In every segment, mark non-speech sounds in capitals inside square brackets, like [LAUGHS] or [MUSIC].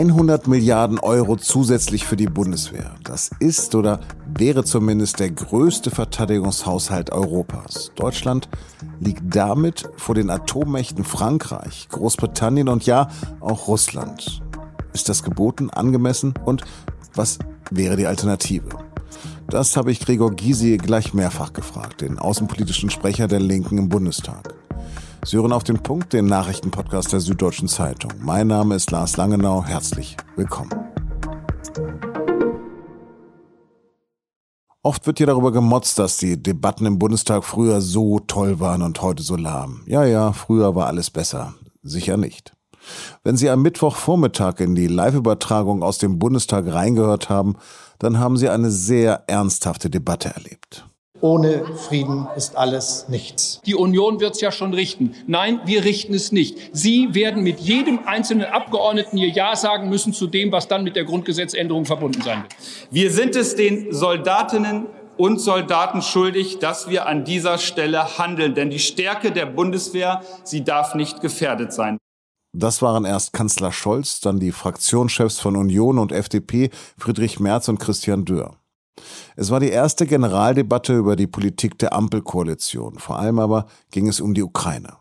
100 Milliarden Euro zusätzlich für die Bundeswehr. Das ist oder wäre zumindest der größte Verteidigungshaushalt Europas. Deutschland liegt damit vor den Atommächten Frankreich, Großbritannien und ja, auch Russland. Ist das geboten, angemessen und was wäre die Alternative? Das habe ich Gregor Gysi gleich mehrfach gefragt, den außenpolitischen Sprecher der Linken im Bundestag. Sie hören auf den Punkt, den Nachrichtenpodcast der Süddeutschen Zeitung. Mein Name ist Lars Langenau. Herzlich willkommen. Oft wird hier darüber gemotzt, dass die Debatten im Bundestag früher so toll waren und heute so lahm. Ja, ja, früher war alles besser. Sicher nicht. Wenn Sie am Mittwochvormittag in die Live-Übertragung aus dem Bundestag reingehört haben, dann haben Sie eine sehr ernsthafte Debatte erlebt. Ohne Frieden ist alles nichts. Die Union wird es ja schon richten. Nein, wir richten es nicht. Sie werden mit jedem einzelnen Abgeordneten ihr Ja sagen müssen zu dem, was dann mit der Grundgesetzänderung verbunden sein wird. Wir sind es den Soldatinnen und Soldaten schuldig, dass wir an dieser Stelle handeln. Denn die Stärke der Bundeswehr, sie darf nicht gefährdet sein. Das waren erst Kanzler Scholz, dann die Fraktionschefs von Union und FDP, Friedrich Merz und Christian Dörr. Es war die erste Generaldebatte über die Politik der Ampelkoalition. Vor allem aber ging es um die Ukraine.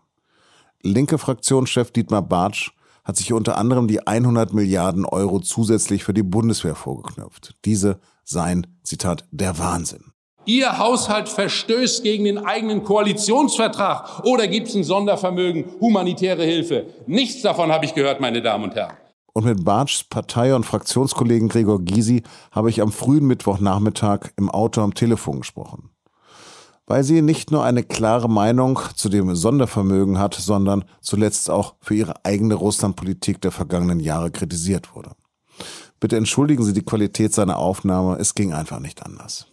Linke Fraktionschef Dietmar Bartsch hat sich unter anderem die 100 Milliarden Euro zusätzlich für die Bundeswehr vorgeknöpft. Diese seien, Zitat, der Wahnsinn. Ihr Haushalt verstößt gegen den eigenen Koalitionsvertrag oder gibt es ein Sondervermögen, humanitäre Hilfe? Nichts davon habe ich gehört, meine Damen und Herren. Und mit Bartschs Partei- und Fraktionskollegen Gregor Gysi habe ich am frühen Mittwochnachmittag im Auto am Telefon gesprochen. Weil sie nicht nur eine klare Meinung zu dem Sondervermögen hat, sondern zuletzt auch für ihre eigene Russlandpolitik der vergangenen Jahre kritisiert wurde. Bitte entschuldigen Sie die Qualität seiner Aufnahme, es ging einfach nicht anders.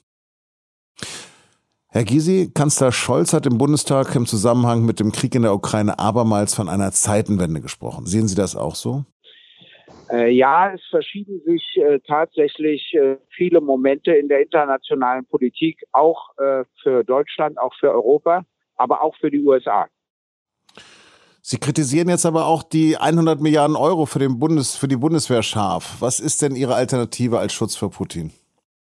Herr Gysi, Kanzler Scholz hat im Bundestag im Zusammenhang mit dem Krieg in der Ukraine abermals von einer Zeitenwende gesprochen. Sehen Sie das auch so? Äh, ja, es verschieben sich äh, tatsächlich äh, viele Momente in der internationalen Politik, auch äh, für Deutschland, auch für Europa, aber auch für die USA. Sie kritisieren jetzt aber auch die 100 Milliarden Euro für, den Bundes, für die Bundeswehr scharf. Was ist denn Ihre Alternative als Schutz für Putin?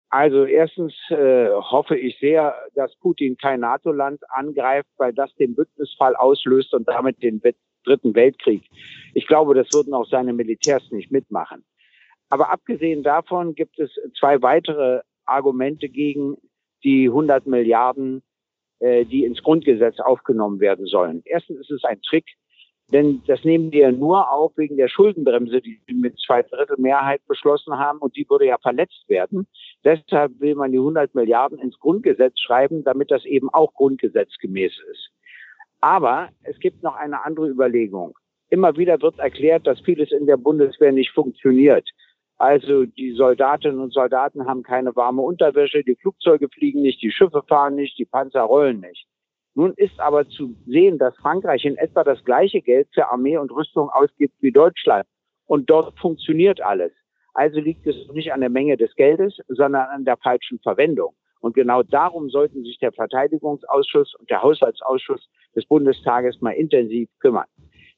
Also erstens äh, hoffe ich sehr, dass Putin kein NATO-Land angreift, weil das den Bündnisfall auslöst und damit den Dritten Weltkrieg. Ich glaube, das würden auch seine Militärs nicht mitmachen. Aber abgesehen davon gibt es zwei weitere Argumente gegen die 100 Milliarden, äh, die ins Grundgesetz aufgenommen werden sollen. Erstens ist es ein Trick, denn das nehmen wir nur auf wegen der Schuldenbremse, die wir mit zwei Drittel Mehrheit beschlossen haben und die würde ja verletzt werden. Deshalb will man die 100 Milliarden ins Grundgesetz schreiben, damit das eben auch grundgesetzgemäß ist. Aber es gibt noch eine andere Überlegung. Immer wieder wird erklärt, dass vieles in der Bundeswehr nicht funktioniert. Also die Soldatinnen und Soldaten haben keine warme Unterwäsche, die Flugzeuge fliegen nicht, die Schiffe fahren nicht, die Panzer rollen nicht. Nun ist aber zu sehen, dass Frankreich in etwa das gleiche Geld für Armee und Rüstung ausgibt wie Deutschland. Und dort funktioniert alles. Also liegt es nicht an der Menge des Geldes, sondern an der falschen Verwendung. Und genau darum sollten sich der Verteidigungsausschuss und der Haushaltsausschuss des Bundestages mal intensiv kümmern.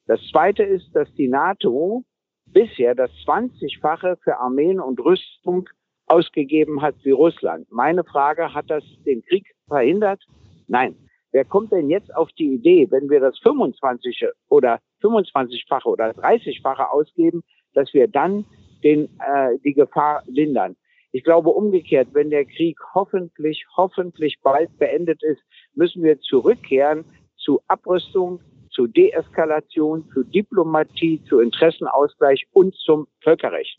Das Zweite ist, dass die NATO bisher das 20-fache für Armeen und Rüstung ausgegeben hat wie Russland. Meine Frage, hat das den Krieg verhindert? Nein. Wer kommt denn jetzt auf die Idee, wenn wir das 25 oder 25-fache oder 30-fache ausgeben, dass wir dann den, äh, die Gefahr lindern? Ich glaube umgekehrt, wenn der Krieg hoffentlich, hoffentlich bald beendet ist, müssen wir zurückkehren zu Abrüstung, zu Deeskalation, zu Diplomatie, zu Interessenausgleich und zum Völkerrecht.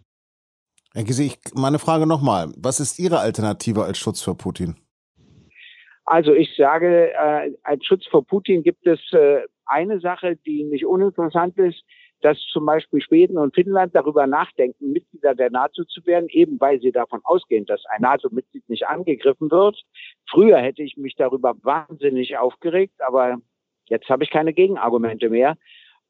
Herr Gysi, ich, meine Frage nochmal. Was ist Ihre Alternative als Schutz für Putin? Also ich sage, äh, als Schutz vor Putin gibt es äh, eine Sache, die nicht uninteressant ist dass zum Beispiel Schweden und Finnland darüber nachdenken, Mitglieder der NATO zu werden, eben weil sie davon ausgehen, dass ein NATO-Mitglied nicht angegriffen wird. Früher hätte ich mich darüber wahnsinnig aufgeregt, aber jetzt habe ich keine Gegenargumente mehr.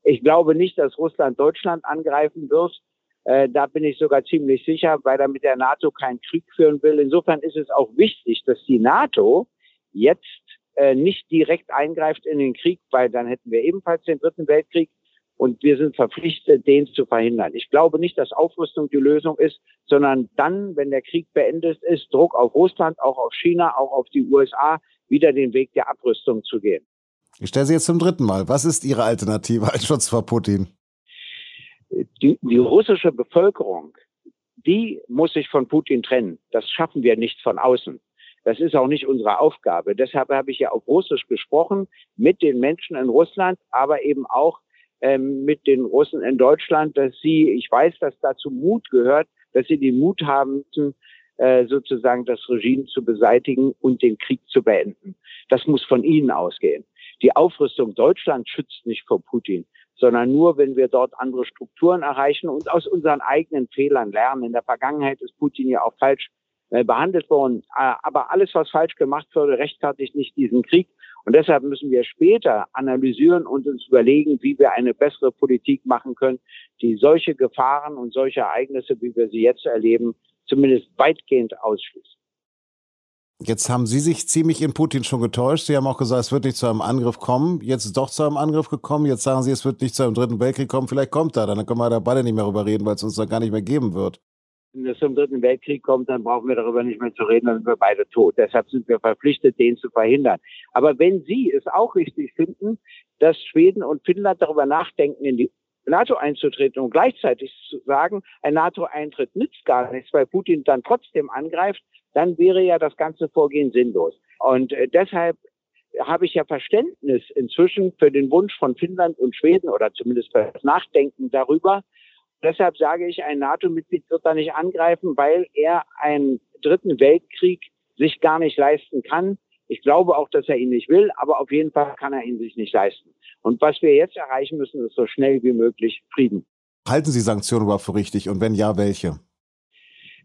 Ich glaube nicht, dass Russland Deutschland angreifen wird. Äh, da bin ich sogar ziemlich sicher, weil er mit der NATO keinen Krieg führen will. Insofern ist es auch wichtig, dass die NATO jetzt äh, nicht direkt eingreift in den Krieg, weil dann hätten wir ebenfalls den Dritten Weltkrieg Und wir sind verpflichtet, den zu verhindern. Ich glaube nicht, dass Aufrüstung die Lösung ist, sondern dann, wenn der Krieg beendet ist, Druck auf Russland, auch auf China, auch auf die USA, wieder den Weg der Abrüstung zu gehen. Ich stelle Sie jetzt zum dritten Mal. Was ist Ihre Alternative als Schutz vor Putin? Die, die russische Bevölkerung, die muss sich von Putin trennen. Das schaffen wir nicht von außen. Das ist auch nicht unsere Aufgabe. Deshalb habe ich ja auf Russisch gesprochen mit den Menschen in Russland, aber eben auch ähm, mit den Russen in Deutschland, dass sie, ich weiß, dass dazu Mut gehört, dass sie den Mut haben müssen, äh, sozusagen das Regime zu beseitigen und den Krieg zu beenden. Das muss von ihnen ausgehen. Die Aufrüstung Deutschlands schützt nicht vor Putin, sondern nur, wenn wir dort andere Strukturen erreichen und aus unseren eigenen Fehlern lernen. In der Vergangenheit ist Putin ja auch falsch äh, behandelt worden. Äh, aber alles, was falsch gemacht wurde, rechtfertigt nicht diesen Krieg. Und deshalb müssen wir später analysieren und uns überlegen, wie wir eine bessere Politik machen können, die solche Gefahren und solche Ereignisse, wie wir sie jetzt erleben, zumindest weitgehend ausschließt. Jetzt haben Sie sich ziemlich in Putin schon getäuscht. Sie haben auch gesagt, es wird nicht zu einem Angriff kommen. Jetzt ist es doch zu einem Angriff gekommen. Jetzt sagen Sie, es wird nicht zu einem dritten Weltkrieg kommen. Vielleicht kommt er. Dann können wir da beide nicht mehr darüber reden, weil es uns dann gar nicht mehr geben wird. Wenn es zum dritten Weltkrieg kommt, dann brauchen wir darüber nicht mehr zu reden, dann sind wir beide tot. Deshalb sind wir verpflichtet, den zu verhindern. Aber wenn Sie es auch richtig finden, dass Schweden und Finnland darüber nachdenken, in die NATO einzutreten und gleichzeitig zu sagen, ein NATO-Eintritt nützt gar nichts, weil Putin dann trotzdem angreift, dann wäre ja das ganze Vorgehen sinnlos. Und äh, deshalb habe ich ja Verständnis inzwischen für den Wunsch von Finnland und Schweden oder zumindest für das Nachdenken darüber. Deshalb sage ich, ein NATO-Mitglied wird da nicht angreifen, weil er einen dritten Weltkrieg sich gar nicht leisten kann. Ich glaube auch, dass er ihn nicht will, aber auf jeden Fall kann er ihn sich nicht leisten. Und was wir jetzt erreichen müssen, ist so schnell wie möglich Frieden. Halten Sie Sanktionen überhaupt für richtig? Und wenn ja, welche?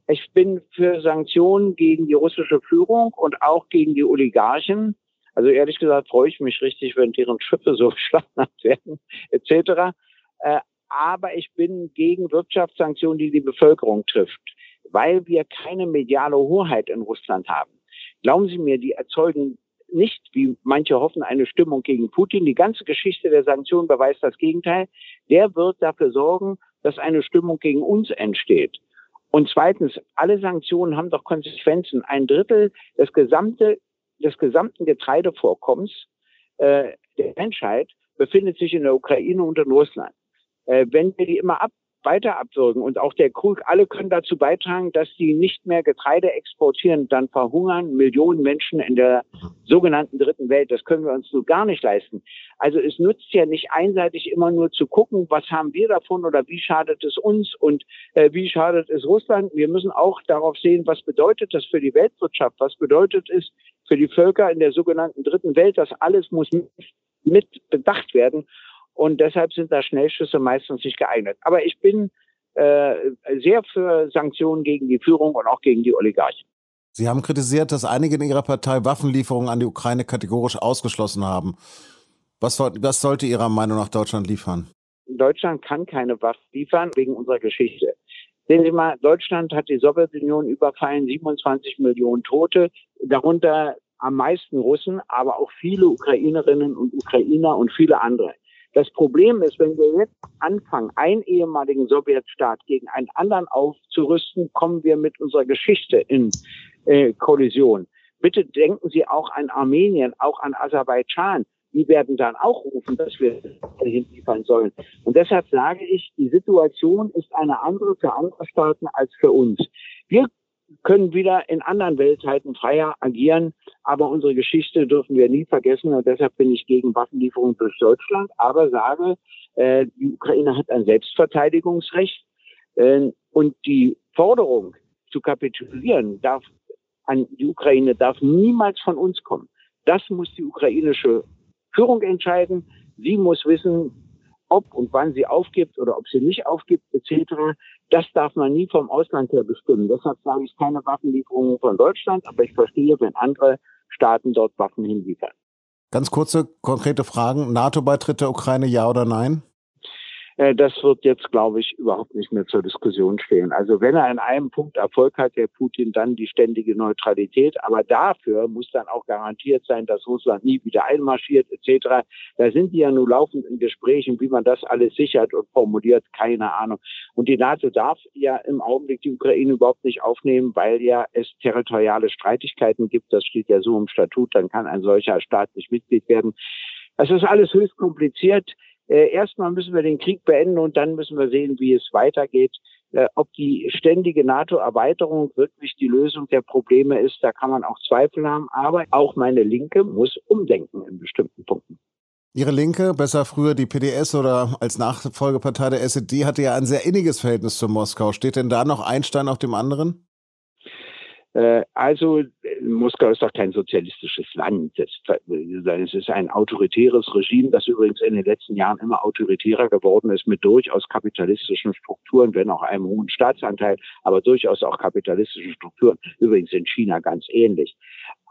Ich bin für Sanktionen gegen die russische Führung und auch gegen die Oligarchen. Also ehrlich gesagt freue ich mich richtig, wenn deren Schiffe so [LAUGHS] beschlagnahmt werden, etc. Aber ich bin gegen Wirtschaftssanktionen, die die Bevölkerung trifft, weil wir keine mediale Hoheit in Russland haben. Glauben Sie mir, die erzeugen nicht, wie manche hoffen, eine Stimmung gegen Putin. Die ganze Geschichte der Sanktionen beweist das Gegenteil. Der wird dafür sorgen, dass eine Stimmung gegen uns entsteht. Und zweitens, alle Sanktionen haben doch Konsequenzen. Ein Drittel des, gesamte, des gesamten Getreidevorkommens äh, der Menschheit befindet sich in der Ukraine und in Russland. Äh, wenn wir die immer ab, weiter abwürgen und auch der Krug, alle können dazu beitragen, dass die nicht mehr Getreide exportieren, dann verhungern Millionen Menschen in der sogenannten dritten Welt. Das können wir uns so gar nicht leisten. Also es nützt ja nicht einseitig immer nur zu gucken, was haben wir davon oder wie schadet es uns und äh, wie schadet es Russland. Wir müssen auch darauf sehen, was bedeutet das für die Weltwirtschaft, was bedeutet es für die Völker in der sogenannten dritten Welt. Das alles muss mit bedacht werden. Und deshalb sind da Schnellschüsse meistens nicht geeignet. Aber ich bin äh, sehr für Sanktionen gegen die Führung und auch gegen die Oligarchen. Sie haben kritisiert, dass einige in Ihrer Partei Waffenlieferungen an die Ukraine kategorisch ausgeschlossen haben. Was, was sollte Ihrer Meinung nach Deutschland liefern? Deutschland kann keine Waffen liefern wegen unserer Geschichte. Sehen Sie mal, Deutschland hat die Sowjetunion überfallen, 27 Millionen Tote, darunter am meisten Russen, aber auch viele Ukrainerinnen und Ukrainer und viele andere. Das Problem ist, wenn wir jetzt anfangen, einen ehemaligen Sowjetstaat gegen einen anderen aufzurüsten, kommen wir mit unserer Geschichte in äh, Kollision. Bitte denken Sie auch an Armenien, auch an Aserbaidschan. Die werden dann auch rufen, dass wir hinliefern sollen. Und deshalb sage ich, die Situation ist eine andere für andere Staaten als für uns. Wir können wieder in anderen Weltzeiten freier agieren. Aber unsere Geschichte dürfen wir nie vergessen. Und deshalb bin ich gegen Waffenlieferungen durch Deutschland. Aber sage, äh, die Ukraine hat ein Selbstverteidigungsrecht. Äh, und die Forderung zu kapitulieren darf an die Ukraine darf niemals von uns kommen. Das muss die ukrainische Führung entscheiden. Sie muss wissen, ob und wann sie aufgibt oder ob sie nicht aufgibt, etc. Das darf man nie vom Ausland her bestimmen. Deshalb sage ich keine Waffenlieferungen von Deutschland, aber ich verstehe, wenn andere Staaten dort Waffen hinliefern. Ganz kurze, konkrete Fragen. NATO-Beitritt der Ukraine, ja oder nein? Äh, das wird jetzt, glaube ich, überhaupt nicht mehr zur Diskussion stehen. Also wenn er an einem Punkt Erfolg hat, der Putin, dann die ständige Neutralität. Aber dafür muss dann auch garantiert sein, dass Russland nie wieder einmarschiert etc. Da sind die ja nur laufend in Gesprächen, wie man das alles sichert und formuliert, keine Ahnung. Und die NATO darf ja im Augenblick die Ukraine überhaupt nicht aufnehmen, weil ja es territoriale Streitigkeiten gibt. Das steht ja so im Statut, dann kann ein solcher Staat nicht Mitglied werden. Das ist alles höchst kompliziert. Äh, erstmal müssen wir den Krieg beenden und dann müssen wir sehen, wie es weitergeht. Äh, ob die ständige NATO-Erweiterung wirklich die Lösung der Probleme ist, da kann man auch Zweifel haben. Aber auch meine Linke muss umdenken in bestimmten Punkten. Ihre Linke, besser früher die PDS oder als Nachfolgepartei der SED, hatte ja ein sehr inniges Verhältnis zu Moskau. Steht denn da noch ein Stein auf dem anderen? Äh, also Moskau ist doch kein sozialistisches Land. Es ist ein autoritäres Regime, das übrigens in den letzten Jahren immer autoritärer geworden ist mit durchaus kapitalistischen Strukturen, wenn auch einem hohen Staatsanteil, aber durchaus auch kapitalistischen Strukturen. Übrigens in China ganz ähnlich.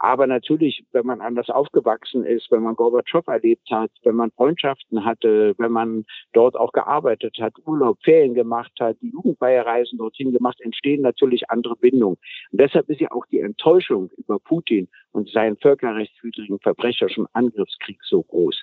Aber natürlich, wenn man anders aufgewachsen ist, wenn man Gorbatschow erlebt hat, wenn man Freundschaften hatte, wenn man dort auch gearbeitet hat, Urlaub, Ferien gemacht hat, die Jugendfeierreisen dorthin gemacht, entstehen natürlich andere Bindungen. Und deshalb ist ja auch die Enttäuschung über Putin und seinen völkerrechtswidrigen verbrecherischen Angriffskrieg so groß.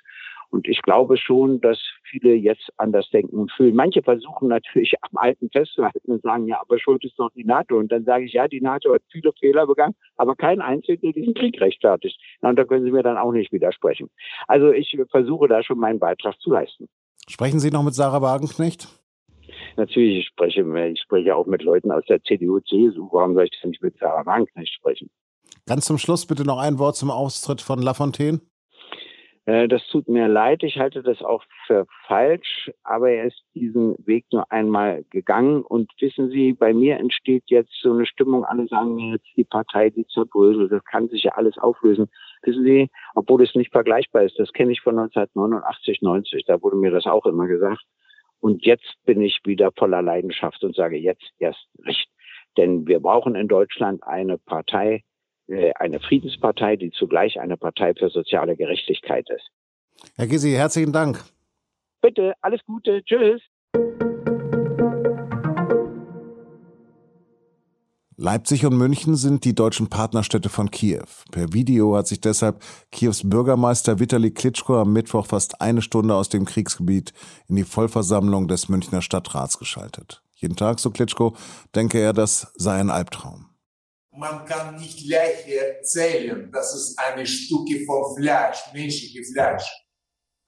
Und ich glaube schon, dass viele jetzt anders denken und fühlen. Manche versuchen natürlich am Alten festzuhalten und sagen, ja, aber schuld ist doch die NATO. Und dann sage ich, ja, die NATO hat viele Fehler begangen, aber kein einziger, der diesen Krieg rechtfertigt. Na, und da können Sie mir dann auch nicht widersprechen. Also ich versuche da schon meinen Beitrag zu leisten. Sprechen Sie noch mit Sarah Wagenknecht? Natürlich, ich spreche, ich spreche auch mit Leuten aus der CDU, CSU. Warum soll ich denn nicht mit Sarah Wagenknecht sprechen? Ganz zum Schluss bitte noch ein Wort zum Austritt von Lafontaine. Äh, das tut mir leid, ich halte das auch für falsch, aber er ist diesen Weg nur einmal gegangen und wissen Sie, bei mir entsteht jetzt so eine Stimmung, alle sagen mir jetzt die Partei, die zerbröselt, das kann sich ja alles auflösen. Wissen Sie, obwohl es nicht vergleichbar ist, das kenne ich von 1989, 90, da wurde mir das auch immer gesagt. Und jetzt bin ich wieder voller Leidenschaft und sage jetzt erst recht. Denn wir brauchen in Deutschland eine Partei, eine Friedenspartei, die zugleich eine Partei für soziale Gerechtigkeit ist. Herr Gysi, herzlichen Dank. Bitte, alles Gute. Tschüss. Leipzig und München sind die deutschen Partnerstädte von Kiew. Per Video hat sich deshalb Kiews Bürgermeister Vitali Klitschko am Mittwoch fast eine Stunde aus dem Kriegsgebiet in die Vollversammlung des Münchner Stadtrats geschaltet. Jeden Tag, so Klitschko, denke er, das sei ein Albtraum man kann nicht Leiche zählen. Das ist eine Stücke von Fleisch, menschliches Fleisch.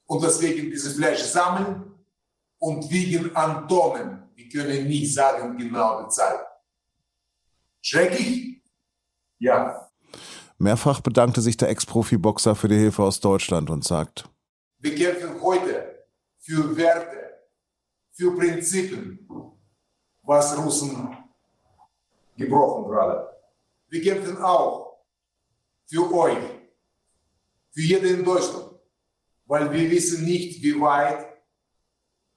Und deswegen dieses Fleisch sammeln und wiegen an Tonnen. Wir können nicht sagen genau die Zahl. Schrecklich? Ja. Mehrfach bedankte sich der Ex-Profi-Boxer für die Hilfe aus Deutschland und sagt, wir kämpfen heute für Werte, für Prinzipien, was Russen gebrochen gerade. Wir kämpfen auch für euch, für jeden in Deutschland, weil wir wissen nicht, wie weit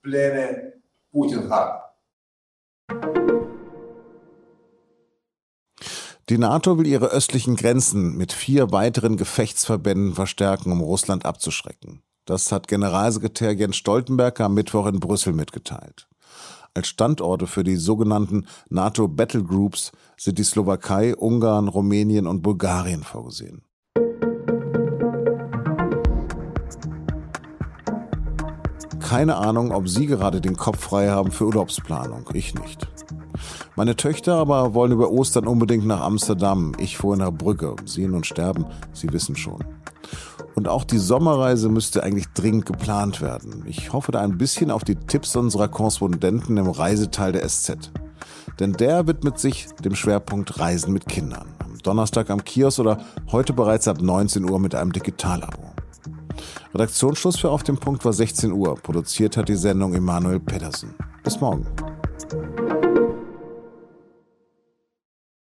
Pläne Putin hat. Die NATO will ihre östlichen Grenzen mit vier weiteren Gefechtsverbänden verstärken, um Russland abzuschrecken. Das hat Generalsekretär Jens Stoltenberg am Mittwoch in Brüssel mitgeteilt. Als Standorte für die sogenannten NATO Battle Groups sind die Slowakei, Ungarn, Rumänien und Bulgarien vorgesehen. Keine Ahnung, ob Sie gerade den Kopf frei haben für Urlaubsplanung. Ich nicht. Meine Töchter aber wollen über Ostern unbedingt nach Amsterdam. Ich vorher nach Brügge. Sehen und sterben, Sie wissen schon. Und auch die Sommerreise müsste eigentlich dringend geplant werden. Ich hoffe da ein bisschen auf die Tipps unserer Korrespondenten im Reiseteil der SZ. Denn der widmet sich dem Schwerpunkt Reisen mit Kindern. Am Donnerstag am Kiosk oder heute bereits ab 19 Uhr mit einem Digitalabo. Redaktionsschluss für Auf dem Punkt war 16 Uhr. Produziert hat die Sendung Emanuel Pedersen. Bis morgen.